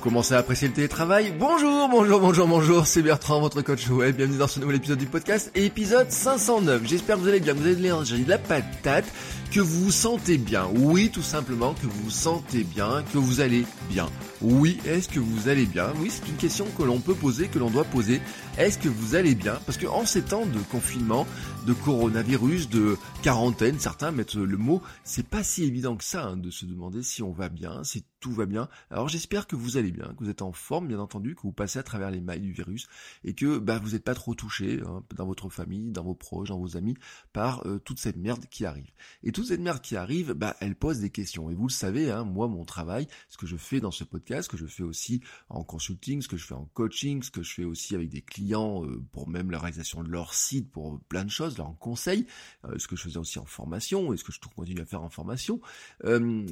Commencez à apprécier le télétravail Bonjour, bonjour, bonjour, bonjour, c'est Bertrand, votre coach web. Bienvenue dans ce nouvel épisode du podcast, épisode 509. J'espère que vous allez bien, vous avez de l'énergie, de la patate, que vous vous sentez bien. Oui, tout simplement, que vous vous sentez bien, que vous allez bien. Oui, est-ce que vous allez bien? Oui, c'est une question que l'on peut poser, que l'on doit poser. Est-ce que vous allez bien? Parce que en ces temps de confinement, de coronavirus, de quarantaine, certains mettent le mot, c'est pas si évident que ça hein, de se demander si on va bien, si tout va bien. Alors j'espère que vous allez bien, que vous êtes en forme, bien entendu, que vous passez à travers les mailles du virus et que bah, vous n'êtes pas trop touché hein, dans votre famille, dans vos proches, dans vos amis par euh, toute cette merde qui arrive. Et toute cette merde qui arrive, bah, elle pose des questions. Et vous le savez, hein, moi, mon travail, ce que je fais dans ce podcast, ce que je fais aussi en consulting, ce que je fais en coaching, ce que je fais aussi avec des clients euh, pour même la réalisation de leur site, pour plein de choses, leur conseil, euh, ce que je faisais aussi en formation et ce que je continue à faire en formation,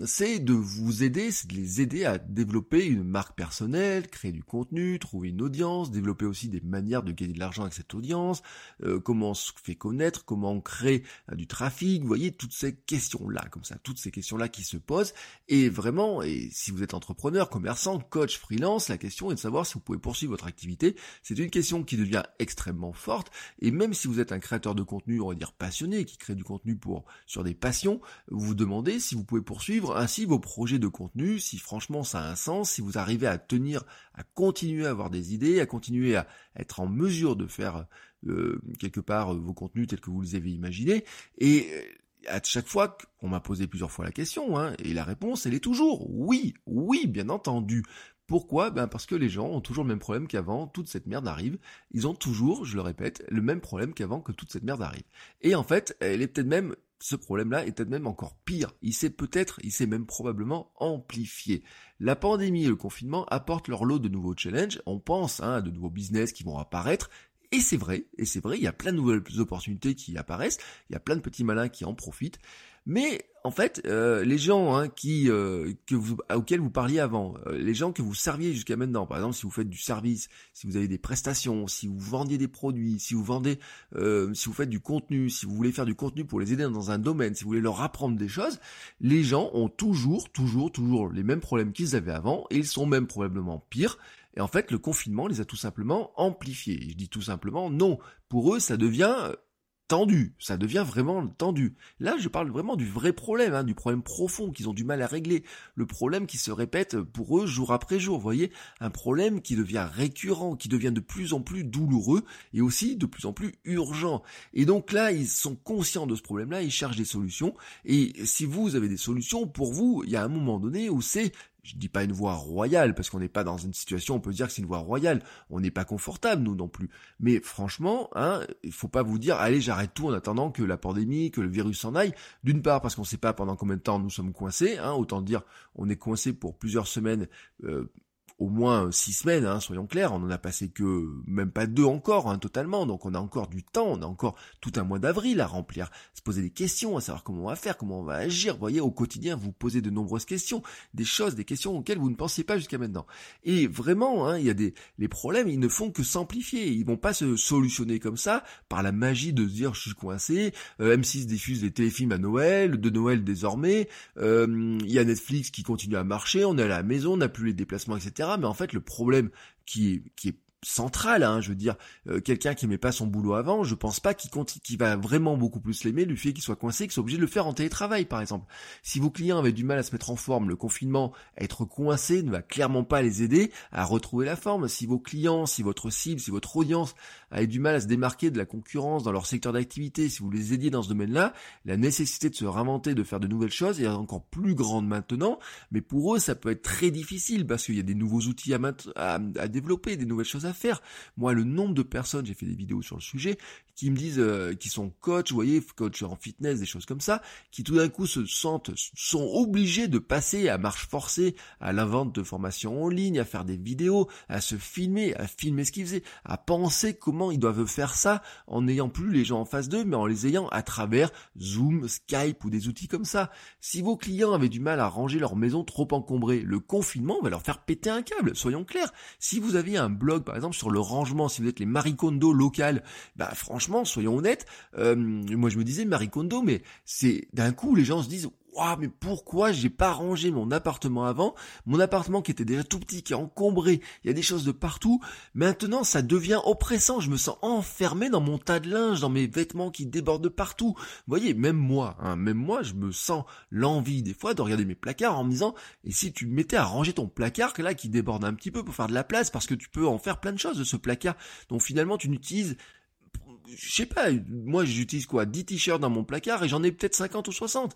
c'est de vous aider, c'est de les aider à développer une marque personnelle, créer du contenu, trouver une audience, développer aussi des manières de gagner de l'argent avec cette audience, euh, comment on se fait connaître, comment on crée euh, du trafic, vous voyez, toutes ces questions-là, comme ça, toutes ces questions-là qui se posent. Et vraiment, et si vous êtes entrepreneur, commerçant, coach, freelance, la question est de savoir si vous pouvez poursuivre votre activité. C'est une question qui devient extrêmement forte. Et même si vous êtes un créateur de contenu, on va dire passionné, qui crée du contenu pour sur des passions, vous demandez si vous pouvez poursuivre ainsi vos projets de contenu, si franchement ça a un sens, si vous arrivez à tenir, à continuer à avoir des idées, à continuer à être en mesure de faire euh, quelque part euh, vos contenus tels que vous les avez imaginés. Et euh, à chaque fois qu'on m'a posé plusieurs fois la question, hein, et la réponse elle est toujours oui, oui, bien entendu. Pourquoi? Ben parce que les gens ont toujours le même problème qu'avant, toute cette merde arrive. Ils ont toujours, je le répète, le même problème qu'avant que toute cette merde arrive. Et en fait, elle est peut-être même ce problème-là est peut-être même encore pire. Il s'est peut-être, il s'est même probablement amplifié. La pandémie et le confinement apportent leur lot de nouveaux challenges. On pense hein, à de nouveaux business qui vont apparaître. Et c'est vrai, et c'est vrai, il y a plein de nouvelles opportunités qui apparaissent, il y a plein de petits malins qui en profitent. Mais en fait, euh, les gens hein, euh, auxquels vous parliez avant, euh, les gens que vous serviez jusqu'à maintenant, par exemple, si vous faites du service, si vous avez des prestations, si vous vendiez des produits, si vous vendez, si vous faites du contenu, si vous voulez faire du contenu pour les aider dans un domaine, si vous voulez leur apprendre des choses, les gens ont toujours, toujours, toujours les mêmes problèmes qu'ils avaient avant, et ils sont même probablement pires. Et en fait, le confinement les a tout simplement amplifiés. je dis tout simplement non. Pour eux, ça devient tendu, ça devient vraiment tendu. Là, je parle vraiment du vrai problème, hein, du problème profond qu'ils ont du mal à régler, le problème qui se répète pour eux jour après jour, vous voyez, un problème qui devient récurrent, qui devient de plus en plus douloureux et aussi de plus en plus urgent. Et donc là, ils sont conscients de ce problème-là, ils cherchent des solutions, et si vous avez des solutions, pour vous, il y a un moment donné où c'est je dis pas une voie royale, parce qu'on n'est pas dans une situation, on peut dire que c'est une voie royale. On n'est pas confortable, nous non plus. Mais franchement, hein, il faut pas vous dire, allez, j'arrête tout en attendant que la pandémie, que le virus s'en aille. D'une part, parce qu'on ne sait pas pendant combien de temps nous sommes coincés. Hein, autant dire, on est coincé pour plusieurs semaines. Euh, au moins six semaines, hein, soyons clairs, on en a passé que même pas deux encore, hein, totalement, donc on a encore du temps, on a encore tout un mois d'avril à remplir, se poser des questions, à savoir comment on va faire, comment on va agir, vous voyez, au quotidien, vous posez de nombreuses questions, des choses, des questions auxquelles vous ne pensiez pas jusqu'à maintenant. Et vraiment, hein, il y a des, les problèmes, ils ne font que s'amplifier, ils vont pas se solutionner comme ça, par la magie de se dire je suis coincé, euh, M6 diffuse des téléfilms à Noël, de Noël désormais, euh, il y a Netflix qui continue à marcher, on est à la maison, on n'a plus les déplacements, etc mais en fait le problème qui est, central, hein, je veux dire, euh, quelqu'un qui aimait pas son boulot avant, je pense pas qu'il compte, qu'il va vraiment beaucoup plus l'aimer du fait qu'il soit coincé, qu'il soit obligé de le faire en télétravail, par exemple. Si vos clients avaient du mal à se mettre en forme, le confinement, être coincé ne va clairement pas les aider à retrouver la forme. Si vos clients, si votre cible, si votre audience avait du mal à se démarquer de la concurrence dans leur secteur d'activité, si vous les aidiez dans ce domaine-là, la nécessité de se réinventer, de faire de nouvelles choses est encore plus grande maintenant, mais pour eux, ça peut être très difficile parce qu'il y a des nouveaux outils à, à, à développer, des nouvelles choses à Moi, le nombre de personnes, j'ai fait des vidéos sur le sujet, qui me disent, euh, qui sont coach, vous voyez, coach en fitness, des choses comme ça, qui tout d'un coup se sentent, sont obligés de passer à marche forcée à la vente de formations en ligne, à faire des vidéos, à se filmer, à filmer ce qu'ils faisaient, à penser comment ils doivent faire ça en n'ayant plus les gens en face d'eux, mais en les ayant à travers Zoom, Skype ou des outils comme ça. Si vos clients avaient du mal à ranger leur maison trop encombrée, le confinement va leur faire péter un câble, soyons clairs. Si vous aviez un blog, par exemple, sur le rangement, si vous êtes les Marie Kondo locales, bah franchement, soyons honnêtes, euh, moi je me disais Marie Kondo, mais c'est d'un coup les gens se disent mais pourquoi j'ai pas rangé mon appartement avant? Mon appartement qui était déjà tout petit, qui est encombré, il y a des choses de partout. Maintenant, ça devient oppressant. Je me sens enfermé dans mon tas de linge, dans mes vêtements qui débordent de partout. Voyez, même moi, hein, même moi, je me sens l'envie des fois de regarder mes placards en me disant, et si tu mettais à ranger ton placard, là, qui déborde un petit peu pour faire de la place, parce que tu peux en faire plein de choses de ce placard. Donc finalement, tu n'utilises je sais pas, moi j'utilise quoi 10 t-shirts dans mon placard et j'en ai peut-être 50 ou 60.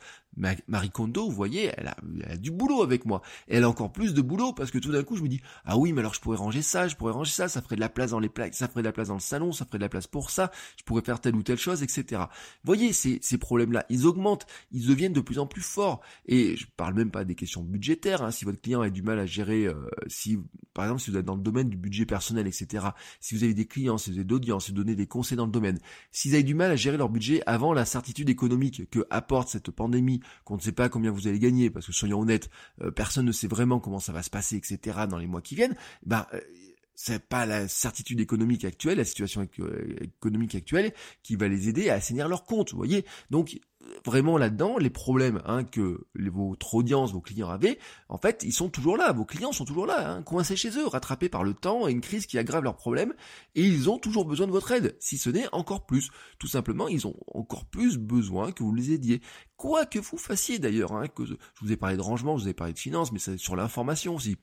Marie Kondo, vous voyez, elle a, du boulot avec moi. elle a encore plus de boulot parce que tout d'un coup je me dis ah oui mais alors je pourrais ranger ça, je pourrais ranger ça, ça ferait de la place dans les plaques, ça ferait de la place dans le salon, ça ferait de la place pour ça, je pourrais faire telle ou telle chose, etc. Vous voyez ces, ces problèmes-là, ils augmentent, ils deviennent de plus en plus forts. Et je parle même pas des questions budgétaires. Hein, si votre client a du mal à gérer, euh, si par exemple si vous êtes dans le domaine du budget personnel, etc. Si vous avez des clients, si vous avez d'audience, si vous donnez des conseils dans le domaine s'ils avaient du mal à gérer leur budget avant la certitude économique que apporte cette pandémie, qu'on ne sait pas combien vous allez gagner, parce que soyons honnêtes, euh, personne ne sait vraiment comment ça va se passer, etc. dans les mois qui viennent, ben c'est pas la certitude économique actuelle, la situation économique actuelle qui va les aider à assainir leurs comptes, vous voyez? Donc vraiment là-dedans, les problèmes hein, que votre audience, vos clients avaient, en fait, ils sont toujours là. Vos clients sont toujours là, hein, coincés chez eux, rattrapés par le temps et une crise qui aggrave leurs problèmes, et ils ont toujours besoin de votre aide, si ce n'est encore plus. Tout simplement, ils ont encore plus besoin que vous les aidiez. Quoi que vous fassiez d'ailleurs, hein, que je vous ai parlé de rangement, je vous ai parlé de finance, mais c'est sur l'information aussi.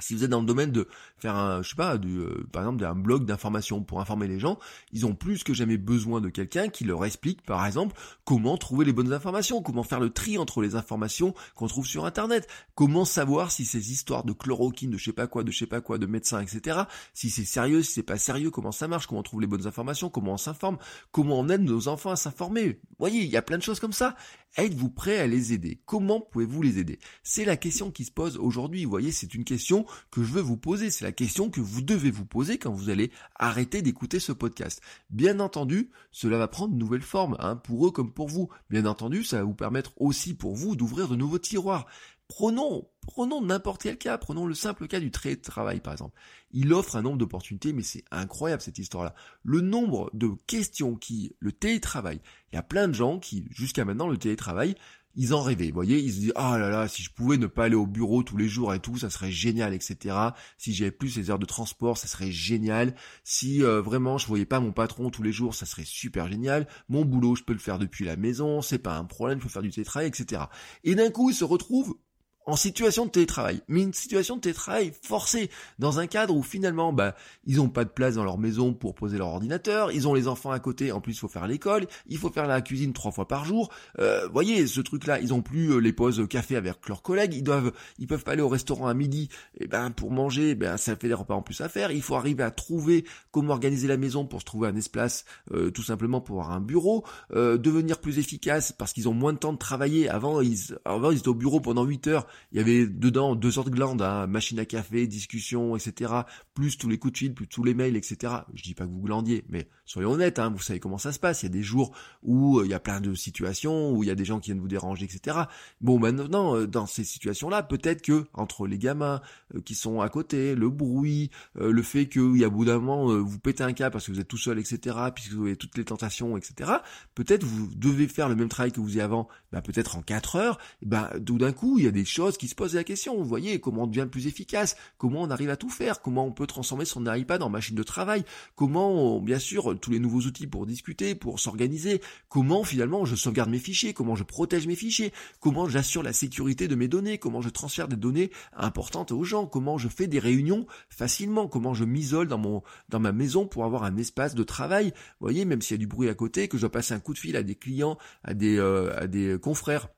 Si vous êtes dans le domaine de faire un, je sais pas, du, euh, par exemple, d'un blog d'information pour informer les gens, ils ont plus que jamais besoin de quelqu'un qui leur explique, par exemple, comment trouver les bonnes informations, comment faire le tri entre les informations qu'on trouve sur Internet, comment savoir si ces histoires de chloroquine, de je sais pas quoi, de je sais pas quoi, de médecins, etc., si c'est sérieux, si c'est pas sérieux, comment ça marche, comment on trouve les bonnes informations, comment on s'informe, comment on aide nos enfants à s'informer. Vous voyez, il y a plein de choses comme ça. Êtes-vous prêt à les aider? Comment pouvez-vous les aider? C'est la question qui se pose aujourd'hui. Vous voyez, c'est une question que je veux vous poser. C'est la question que vous devez vous poser quand vous allez arrêter d'écouter ce podcast. Bien entendu, cela va prendre de nouvelles formes, hein, pour eux comme pour vous. Bien entendu, ça va vous permettre aussi pour vous d'ouvrir de nouveaux tiroirs. Prenons, prenons n'importe quel cas, prenons le simple cas du travail par exemple. Il offre un nombre d'opportunités, mais c'est incroyable cette histoire-là. Le nombre de questions qui, le télétravail, il y a plein de gens qui, jusqu'à maintenant, le télétravail, ils en rêvaient, vous voyez, ils se disent ah là là, si je pouvais ne pas aller au bureau tous les jours et tout, ça serait génial, etc. Si j'avais plus ces heures de transport, ça serait génial. Si euh, vraiment je voyais pas mon patron tous les jours, ça serait super génial. Mon boulot, je peux le faire depuis la maison, c'est pas un problème, je peux faire du télétravail, etc. Et d'un coup, ils se retrouvent en situation de télétravail, mais une situation de télétravail forcée, dans un cadre où finalement, bah, ils ont pas de place dans leur maison pour poser leur ordinateur, ils ont les enfants à côté, en plus il faut faire l'école, il faut faire la cuisine trois fois par jour. Euh, voyez, ce truc-là, ils ont plus euh, les pauses café avec leurs collègues, ils doivent, ils peuvent pas aller au restaurant à midi, et eh ben pour manger, ben ça fait des repas en plus à faire. Il faut arriver à trouver comment organiser la maison pour se trouver un espace, euh, tout simplement pour avoir un bureau, euh, devenir plus efficace parce qu'ils ont moins de temps de travailler. Avant, ils, avant ils étaient au bureau pendant 8 heures il y avait dedans deux sortes de glandes, hein, machine à café, discussion, etc. Plus tous les coups de fil, plus tous les mails, etc. Je dis pas que vous glandiez, mais soyons honnêtes, hein, vous savez comment ça se passe. Il y a des jours où euh, il y a plein de situations, où il y a des gens qui viennent vous déranger, etc. Bon, maintenant, euh, dans ces situations-là, peut-être que entre les gamins euh, qui sont à côté, le bruit, le fait qu'il y a bout d'un moment, vous pétez un cas parce que vous êtes tout seul, etc., puisque vous avez toutes les tentations, etc., peut-être vous devez faire le même travail que vous faisiez avant, bah, peut-être en quatre heures, bah, tout d'un coup, il y a des choses qui se posent la question. Voyez, comment on devient plus efficace, comment on arrive à tout faire, comment on peut transformer son iPad en machine de travail, comment, bien sûr, tous les nouveaux outils pour discuter, pour s'organiser, comment finalement je sauvegarde mes fichiers, comment je protège mes fichiers, comment j'assure la sécurité de mes données, comment je transfère des données importantes aux gens, comment je fais des réunions facilement, comment je m'isole dans mon dans ma maison pour avoir un espace de travail? Vous voyez, même s'il y a du bruit à côté, que je dois passer un coup de fil à des clients, à des euh, à des confrères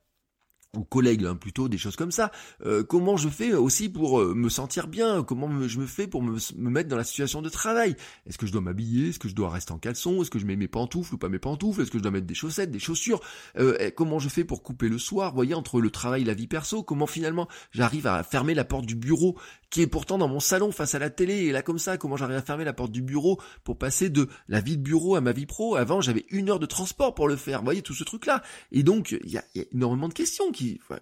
ou collègues hein, plutôt des choses comme ça. Euh, comment je fais aussi pour euh, me sentir bien? Comment je me fais pour me, mettre dans la situation de travail? Est-ce que je dois m'habiller? Est-ce que je dois rester en caleçon? Est-ce que je mets mes pantoufles ou pas mes pantoufles? Est-ce que je dois mettre des chaussettes des chaussures? Euh, comment je fais pour couper le soir? Voyez entre le travail et la vie perso comment finalement j'arrive à fermer la porte du bureau qui est pourtant dans mon salon face à la télé et là comme ça? Comment j'arrive à fermer la porte du bureau pour passer de la vie de bureau à ma vie pro? Avant j'avais une heure de transport pour le faire. Vous voyez tout ce truc là et donc il y y a énormément de questions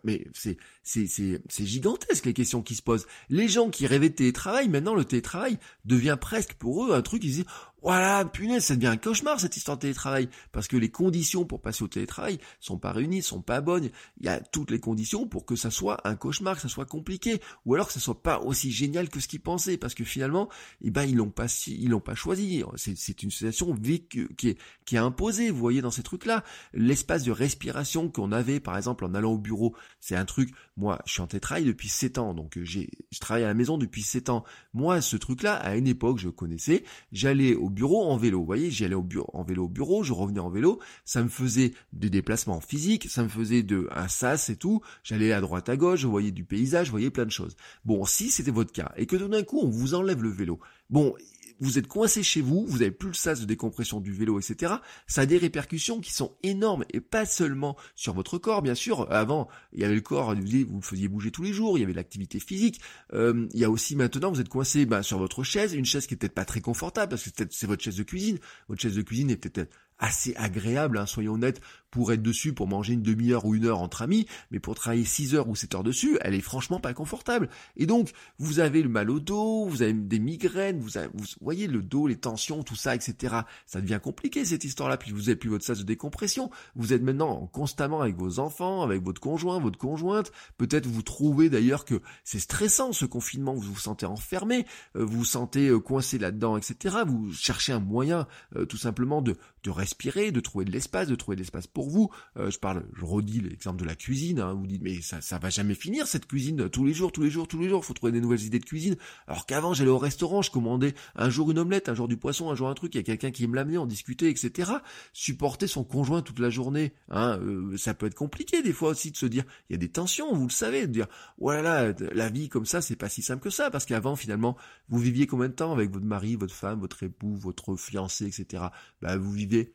mais c'est, c'est, c'est, c'est gigantesque les questions qui se posent. Les gens qui rêvaient de télétravail, maintenant le télétravail devient presque pour eux un truc, ils disent, voilà, punaise, ça devient un cauchemar cette histoire de télétravail, parce que les conditions pour passer au télétravail sont pas réunies, sont pas bonnes. Il y a toutes les conditions pour que ça soit un cauchemar, que ça soit compliqué, ou alors que ça soit pas aussi génial que ce qu'ils pensaient, parce que finalement, eh ben ils l'ont pas, ils l'ont pas choisi. C'est, une situation qui est, qui est imposée. Vous voyez dans ces trucs-là, l'espace de respiration qu'on avait, par exemple, en allant au bureau, c'est un truc. Moi, je suis en télétravail depuis 7 ans, donc j'ai, je travaille à la maison depuis 7 ans. Moi, ce truc-là, à une époque, je connaissais. J'allais au bureau en vélo. Vous voyez, j'y en vélo au bureau, je revenais en vélo. Ça me faisait des déplacements physiques, ça me faisait de un sas et tout. J'allais à droite à gauche, je voyais du paysage, je voyais plein de choses. Bon, si c'était votre cas et que tout d'un coup on vous enlève le vélo, bon, vous êtes coincé chez vous, vous avez plus le sas de décompression du vélo, etc. Ça a des répercussions qui sont énormes et pas seulement sur votre corps, bien sûr. Avant, il y avait le corps, vous le faisiez bouger tous les jours, il y avait l'activité physique. Euh, il y a aussi maintenant, vous êtes coincé bah, sur votre chaise, une chaise qui est peut-être pas très confortable parce que c'est votre chaise de cuisine. Votre chaise de cuisine est peut-être assez agréable, hein, soyons honnêtes, pour être dessus, pour manger une demi-heure ou une heure entre amis, mais pour travailler 6 heures ou 7 heures dessus, elle est franchement pas confortable. Et donc, vous avez le mal au dos, vous avez des migraines, vous, vous voyez le dos, les tensions, tout ça, etc. Ça devient compliqué cette histoire-là, puis vous avez plus votre sas de décompression, vous êtes maintenant constamment avec vos enfants, avec votre conjoint, votre conjointe, peut-être vous trouvez d'ailleurs que c'est stressant ce confinement, vous vous sentez enfermé, euh, vous vous sentez euh, coincé là-dedans, etc. Vous cherchez un moyen euh, tout simplement de, de respirer, de trouver de l'espace, de trouver de l'espace pour vous. Euh, je parle, je redis l'exemple de la cuisine. Hein, vous dites mais ça, ça va jamais finir cette cuisine tous les jours, tous les jours, tous les jours. Faut trouver des nouvelles idées de cuisine. Alors qu'avant j'allais au restaurant, je commandais un jour une omelette, un jour du poisson, un jour un truc. Il y a quelqu'un qui me l'amenait, on discutait, etc. Supporter son conjoint toute la journée, hein, euh, ça peut être compliqué des fois aussi de se dire. Il y a des tensions, vous le savez, de dire voilà oh la vie comme ça, c'est pas si simple que ça parce qu'avant finalement vous viviez combien de temps avec votre mari, votre femme, votre époux, votre fiancé, etc. Bah vous vivez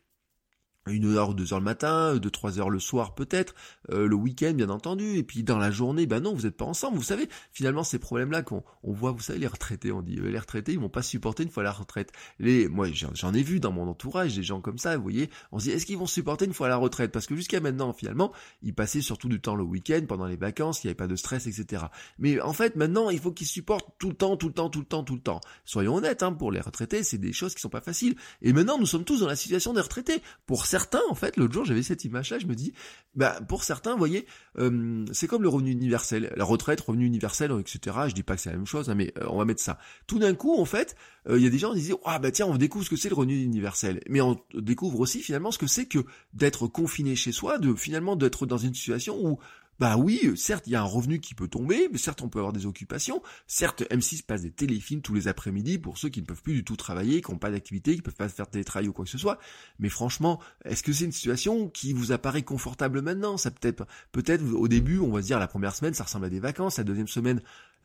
une heure ou deux heures le matin, deux trois heures le soir peut-être, euh, le week-end bien entendu, et puis dans la journée, ben non, vous n'êtes pas ensemble. Vous savez, finalement ces problèmes-là qu'on on voit, vous savez, les retraités, on dit euh, les retraités, ils vont pas supporter une fois la retraite. Les, moi j'en ai vu dans mon entourage des gens comme ça, vous voyez, on se dit est-ce qu'ils vont supporter une fois la retraite? Parce que jusqu'à maintenant, finalement, ils passaient surtout du temps le week-end, pendant les vacances, il n'y avait pas de stress, etc. Mais en fait, maintenant, il faut qu'ils supportent tout le temps, tout le temps, tout le temps, tout le temps. Soyons honnêtes, hein, pour les retraités, c'est des choses qui sont pas faciles. Et maintenant, nous sommes tous dans la situation des retraités. Pour certains, en fait, l'autre jour, j'avais cette image-là, je me dis, bah, pour certains, vous voyez, euh, c'est comme le revenu universel, la retraite, revenu universel, etc. Je dis pas que c'est la même chose, hein, mais euh, on va mettre ça. Tout d'un coup, en fait, euh, il y a des gens qui disent, ah bah tiens, on découvre ce que c'est le revenu universel, mais on découvre aussi finalement ce que c'est que d'être confiné chez soi, de finalement d'être dans une situation où bah oui, euh, certes, il y a un revenu qui peut tomber, mais certes, on peut avoir des occupations. Certes, M6 passe des téléfilms tous les après-midi pour ceux qui ne peuvent plus du tout travailler, qui n'ont pas d'activité, qui peuvent pas faire télétravail ou quoi que ce soit. Mais franchement, est-ce que c'est une situation qui vous apparaît confortable maintenant? Ça peut-être, peut-être au début, on va se dire la première semaine, ça ressemble à des vacances. La deuxième semaine,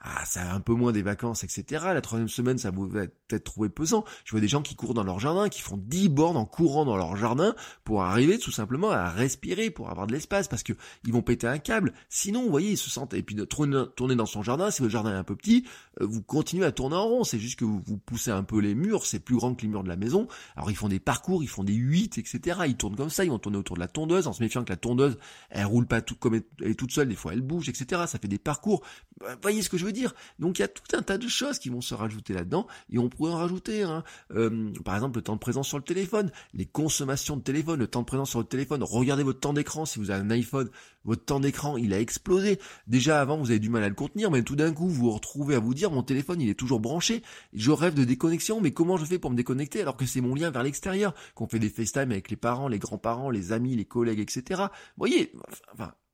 ah, ça a un peu moins des vacances, etc. La troisième semaine, ça vous va peut-être trouver pesant. Je vois des gens qui courent dans leur jardin, qui font 10 bornes en courant dans leur jardin pour arriver tout simplement à respirer, pour avoir de l'espace, parce que ils vont péter un câble. Sinon, vous voyez, ils se sentent, et puis tourner dans son jardin, si votre jardin est un peu petit, euh, vous continuez à tourner en rond. C'est juste que vous, vous poussez un peu les murs, c'est plus grand que les murs de la maison. Alors ils font des parcours, ils font des 8, etc. Ils tournent comme ça, ils vont tourner autour de la tondeuse, en se méfiant que la tondeuse, elle roule pas tout comme elle est toute seule, des fois elle bouge, etc. Ça fait des parcours. Vous voyez ce que je veux Donc il y a tout un tas de choses qui vont se rajouter là-dedans, et on pourrait en rajouter. Hein. Euh, par exemple, le temps de présence sur le téléphone, les consommations de téléphone, le temps de présence sur le téléphone. Regardez votre temps d'écran si vous avez un iPhone, votre temps d'écran il a explosé. Déjà avant vous avez du mal à le contenir, mais tout d'un coup vous vous retrouvez à vous dire mon téléphone il est toujours branché, je rêve de déconnexion, mais comment je fais pour me déconnecter alors que c'est mon lien vers l'extérieur, qu'on fait des FaceTime avec les parents, les grands-parents, les amis, les collègues, etc. Voyez,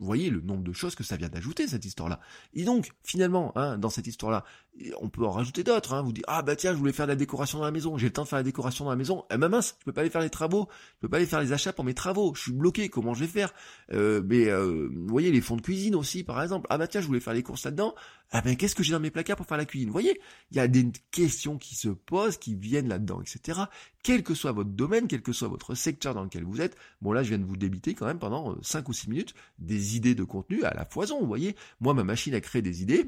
Vous voyez le nombre de choses que ça vient d'ajouter, cette histoire-là. Et donc, finalement, hein, dans cette histoire-là, on peut en rajouter d'autres. Hein. Vous dites, ah bah tiens, je voulais faire la décoration dans la maison, j'ai le temps de faire la décoration dans la maison. Eh ben mince, je peux pas aller faire les travaux, je peux pas aller faire les achats pour mes travaux, je suis bloqué, comment je vais faire? Euh, Mais euh, vous voyez, les fonds de cuisine aussi, par exemple. Ah bah tiens, je voulais faire les courses là-dedans. Ah ben qu'est-ce que j'ai dans mes placards pour faire la cuisine? Vous voyez, il y a des questions qui se posent, qui viennent là-dedans, etc. Quel que soit votre domaine, quel que soit votre secteur dans lequel vous êtes, bon là je viens de vous débiter quand même pendant 5 ou 6 minutes des idées de contenu à la foison, vous voyez. Moi ma machine a créé des idées,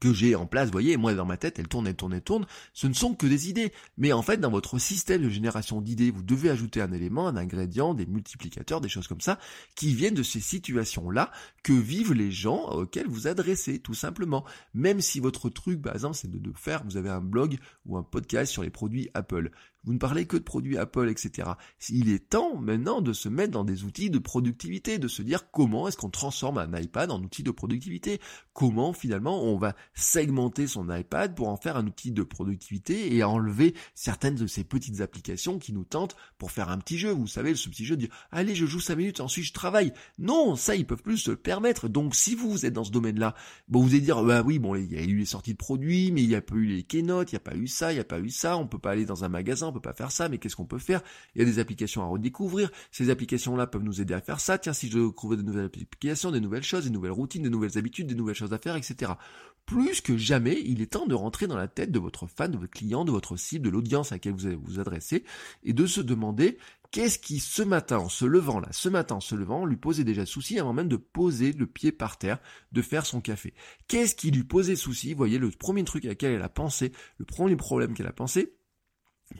que j'ai en place, vous voyez, moi dans ma tête, elle tourne, elle tourne, elle tourne, ce ne sont que des idées. Mais en fait, dans votre système de génération d'idées, vous devez ajouter un élément, un ingrédient, des multiplicateurs, des choses comme ça, qui viennent de ces situations-là que vivent les gens auxquels vous adressez, tout simplement. Même si votre truc, par exemple, c'est de, de faire, vous avez un blog ou un podcast sur les produits Apple vous ne parlez que de produits Apple, etc. Il est temps maintenant de se mettre dans des outils de productivité, de se dire comment est-ce qu'on transforme un iPad en outil de productivité, comment finalement on va segmenter son iPad pour en faire un outil de productivité et enlever certaines de ces petites applications qui nous tentent pour faire un petit jeu. Vous savez, ce petit jeu de dire allez je joue 5 minutes, ensuite je travaille. Non, ça ils peuvent plus se le permettre. Donc si vous, êtes dans ce domaine-là, bon vous allez dire bah oui bon il y a eu les sorties de produits, mais il n'y a pas eu les keynotes, il n'y a pas eu ça, il n'y a pas eu ça, on peut pas aller dans un magasin, pas faire ça, mais qu'est-ce qu'on peut faire? Il y a des applications à redécouvrir. Ces applications-là peuvent nous aider à faire ça. Tiens, si je trouve de nouvelles applications, des nouvelles choses, des nouvelles routines, des nouvelles habitudes, des nouvelles choses à faire, etc. Plus que jamais, il est temps de rentrer dans la tête de votre fan, de votre client, de votre cible, de l'audience à laquelle vous allez vous adresser, et de se demander qu'est-ce qui, ce matin, en se levant là, ce matin, en se levant, lui posait déjà souci avant même de poser le pied par terre, de faire son café? Qu'est-ce qui lui posait souci? Voyez, le premier truc à laquelle elle a pensé, le premier problème qu'elle a pensé,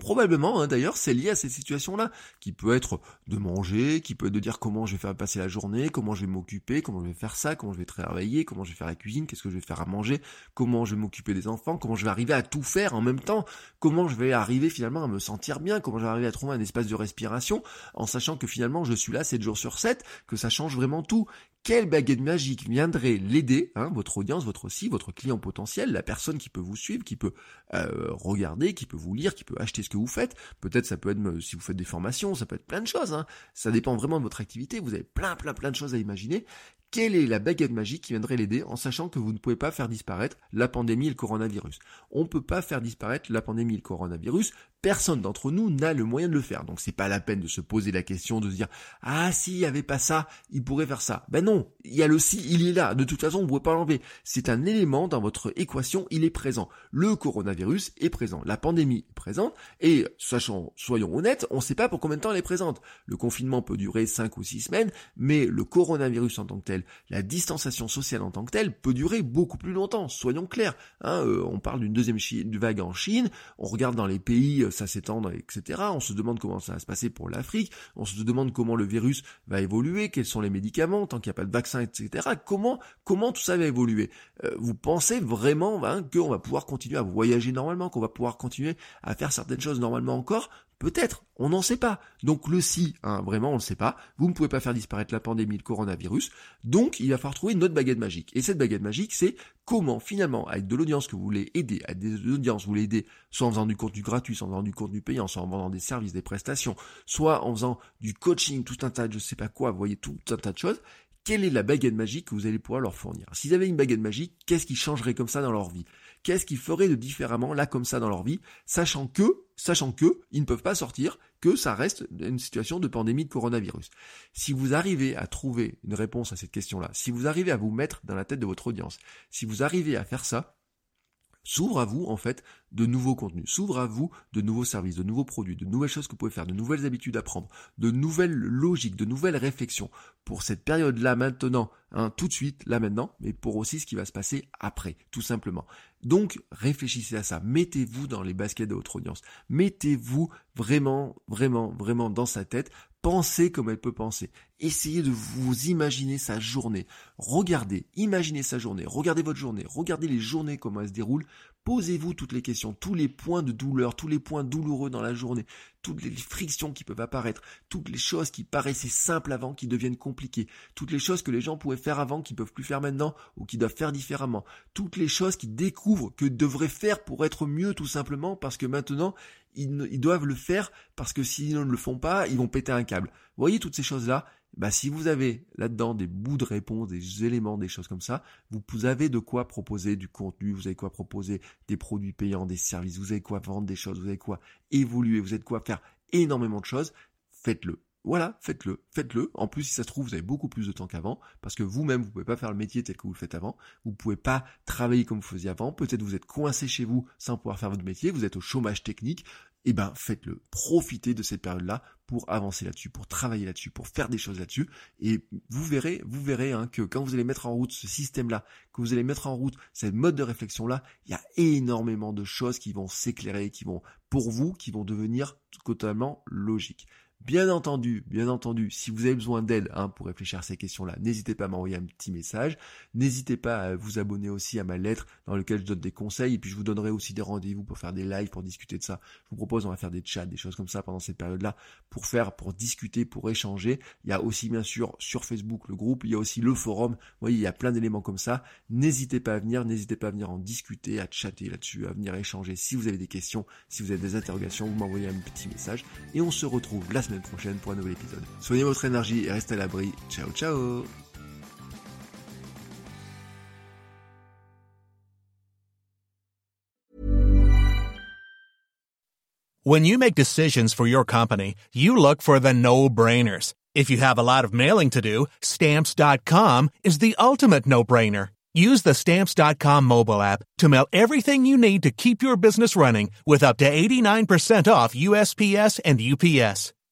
Probablement, hein, d'ailleurs, c'est lié à ces situations-là, qui peut être de manger, qui peut être de dire comment je vais faire passer la journée, comment je vais m'occuper, comment je vais faire ça, comment je vais travailler, comment je vais faire la cuisine, qu'est-ce que je vais faire à manger, comment je vais m'occuper des enfants, comment je vais arriver à tout faire en même temps, comment je vais arriver finalement à me sentir bien, comment je vais arriver à trouver un espace de respiration, en sachant que finalement je suis là 7 jours sur 7, que ça change vraiment tout, quelle baguette magique viendrait l'aider, hein, votre audience, votre aussi, votre client potentiel, la personne qui peut vous suivre, qui peut euh, regarder, qui peut vous lire, qui peut acheter ce que vous faites. Peut-être ça peut être euh, si vous faites des formations, ça peut être plein de choses. Hein. Ça dépend vraiment de votre activité. Vous avez plein, plein, plein de choses à imaginer. Quelle est la baguette magique qui viendrait l'aider en sachant que vous ne pouvez pas faire disparaître la pandémie et le coronavirus? On ne peut pas faire disparaître la pandémie et le coronavirus. Personne d'entre nous n'a le moyen de le faire. Donc c'est pas la peine de se poser la question de se dire ah s'il n'y avait pas ça, il pourrait faire ça. Ben non, il y a le si, il est là. De toute façon, vous ne pouvez pas l'enlever. C'est un élément dans votre équation, il est présent. Le coronavirus est présent, la pandémie est présente et sachant, soyons honnêtes, on ne sait pas pour combien de temps elle est présente. Le confinement peut durer 5 ou 6 semaines, mais le coronavirus en tant que tel la distanciation sociale en tant que telle peut durer beaucoup plus longtemps, soyons clairs. Hein, euh, on parle d'une deuxième vague en Chine, on regarde dans les pays, euh, ça s'étend, etc. On se demande comment ça va se passer pour l'Afrique, on se demande comment le virus va évoluer, quels sont les médicaments, tant qu'il n'y a pas de vaccin, etc. Comment, comment tout ça va évoluer euh, Vous pensez vraiment hein, qu'on va pouvoir continuer à voyager normalement, qu'on va pouvoir continuer à faire certaines choses normalement encore Peut-être, on n'en sait pas. Donc le si, hein, vraiment on ne sait pas. Vous ne pouvez pas faire disparaître la pandémie, le coronavirus. Donc il va falloir trouver une autre baguette magique. Et cette baguette magique, c'est comment finalement, avec de l'audience que vous voulez aider, avec des audiences vous voulez aider, soit en faisant du contenu gratuit, soit en faisant du contenu payant, soit en vendant des services, des prestations, soit en faisant du coaching, tout un tas de je sais pas quoi, vous voyez tout un tas de choses quelle est la baguette magique que vous allez pouvoir leur fournir? S'ils avaient une baguette magique, qu'est-ce qui changerait comme ça dans leur vie? Qu'est-ce qu'ils feraient de différemment là comme ça dans leur vie, sachant que, sachant que, ils ne peuvent pas sortir, que ça reste une situation de pandémie de coronavirus. Si vous arrivez à trouver une réponse à cette question-là, si vous arrivez à vous mettre dans la tête de votre audience, si vous arrivez à faire ça, s'ouvre à vous en fait de nouveaux contenus, s'ouvre à vous de nouveaux services, de nouveaux produits, de nouvelles choses que vous pouvez faire, de nouvelles habitudes à prendre, de nouvelles logiques, de nouvelles réflexions pour cette période-là maintenant, hein, tout de suite, là maintenant, mais pour aussi ce qui va se passer après, tout simplement. Donc réfléchissez à ça, mettez-vous dans les baskets de votre audience, mettez-vous vraiment, vraiment, vraiment dans sa tête, pensez comme elle peut penser, essayez de vous imaginer sa journée, regardez, imaginez sa journée, regardez votre journée, regardez les journées comment elles se déroulent, Posez-vous toutes les questions, tous les points de douleur, tous les points douloureux dans la journée, toutes les frictions qui peuvent apparaître, toutes les choses qui paraissaient simples avant qui deviennent compliquées, toutes les choses que les gens pouvaient faire avant qui peuvent plus faire maintenant ou qui doivent faire différemment, toutes les choses qu'ils découvrent que devraient faire pour être mieux tout simplement parce que maintenant ils, ils doivent le faire parce que s'ils ne le font pas, ils vont péter un câble. voyez toutes ces choses-là, bah, si vous avez là-dedans des bouts de réponse, des éléments, des choses comme ça, vous avez de quoi proposer du contenu, vous avez quoi proposer des produits payants, des services, vous avez quoi vendre des choses, vous avez quoi évoluer, vous avez quoi faire énormément de choses, faites-le. Voilà, faites-le, faites-le. En plus, si ça se trouve, vous avez beaucoup plus de temps qu'avant, parce que vous-même, vous pouvez pas faire le métier tel que vous le faites avant. Vous pouvez pas travailler comme vous faisiez avant. Peut-être vous êtes coincé chez vous sans pouvoir faire votre métier. Vous êtes au chômage technique. Eh ben, faites-le. Profitez de cette période-là pour avancer là-dessus, pour travailler là-dessus, pour faire des choses là-dessus. Et vous verrez, vous verrez hein, que quand vous allez mettre en route ce système-là, que vous allez mettre en route cette mode de réflexion-là, il y a énormément de choses qui vont s'éclairer, qui vont, pour vous, qui vont devenir totalement logiques. Bien entendu, bien entendu, si vous avez besoin d'aide hein, pour réfléchir à ces questions-là, n'hésitez pas à m'envoyer un petit message. N'hésitez pas à vous abonner aussi à ma lettre dans laquelle je donne des conseils et puis je vous donnerai aussi des rendez-vous pour faire des lives, pour discuter de ça. Je vous propose, on va faire des chats, des choses comme ça pendant cette période-là pour faire, pour discuter, pour échanger. Il y a aussi bien sûr sur Facebook le groupe, il y a aussi le forum. Vous voyez, il y a plein d'éléments comme ça. N'hésitez pas à venir, n'hésitez pas à venir en discuter, à chatter là-dessus, à venir échanger. Si vous avez des questions, si vous avez des interrogations, vous m'envoyez un petit message et on se retrouve semaine prochaine pour un nouvel épisode. Soignez votre énergie et restez à l'abri. Ciao ciao When you make decisions for your company, you look for the no-brainers. If you have a lot of mailing to do, stamps.com is the ultimate no-brainer. Use the Stamps.com mobile app to mail everything you need to keep your business running with up to 89% off USPS and UPS.